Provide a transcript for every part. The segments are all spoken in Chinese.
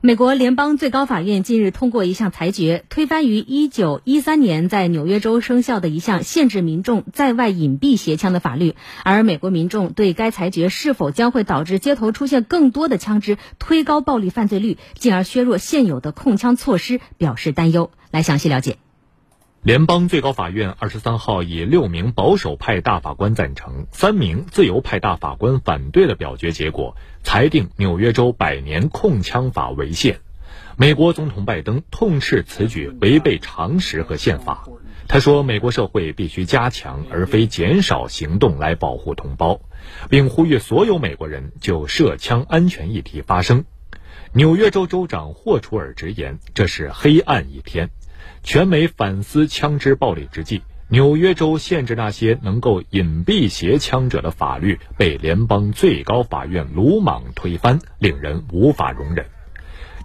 美国联邦最高法院近日通过一项裁决，推翻于1913年在纽约州生效的一项限制民众在外隐蔽携枪的法律。而美国民众对该裁决是否将会导致街头出现更多的枪支，推高暴力犯罪率，进而削弱现有的控枪措施表示担忧。来详细了解。联邦最高法院二十三号以六名保守派大法官赞成、三名自由派大法官反对的表决结果，裁定纽约州百年控枪法违宪。美国总统拜登痛斥此举违背常识和宪法。他说：“美国社会必须加强而非减少行动来保护同胞，并呼吁所有美国人就涉枪安全议题发声。”纽约州州长霍楚尔直言：“这是黑暗一天。”全美反思枪支暴力之际，纽约州限制那些能够隐蔽携枪者的法律被联邦最高法院鲁莽推翻，令人无法容忍。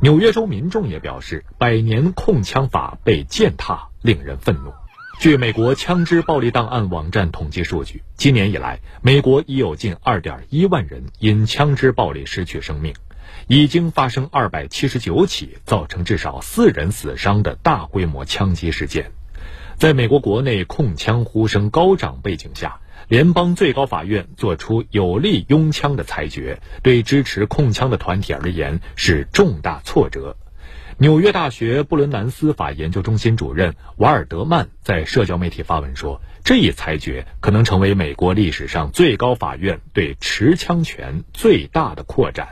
纽约州民众也表示，百年控枪法被践踏，令人愤怒。据美国枪支暴力档案网站统计数据，今年以来，美国已有近2.1万人因枪支暴力失去生命。已经发生二百七十九起造成至少四人死伤的大规模枪击事件，在美国国内控枪呼声高涨背景下，联邦最高法院作出有利拥枪的裁决，对支持控枪的团体而言是重大挫折。纽约大学布伦南司法研究中心主任瓦尔德曼在社交媒体发文说：“这一裁决可能成为美国历史上最高法院对持枪权最大的扩展。”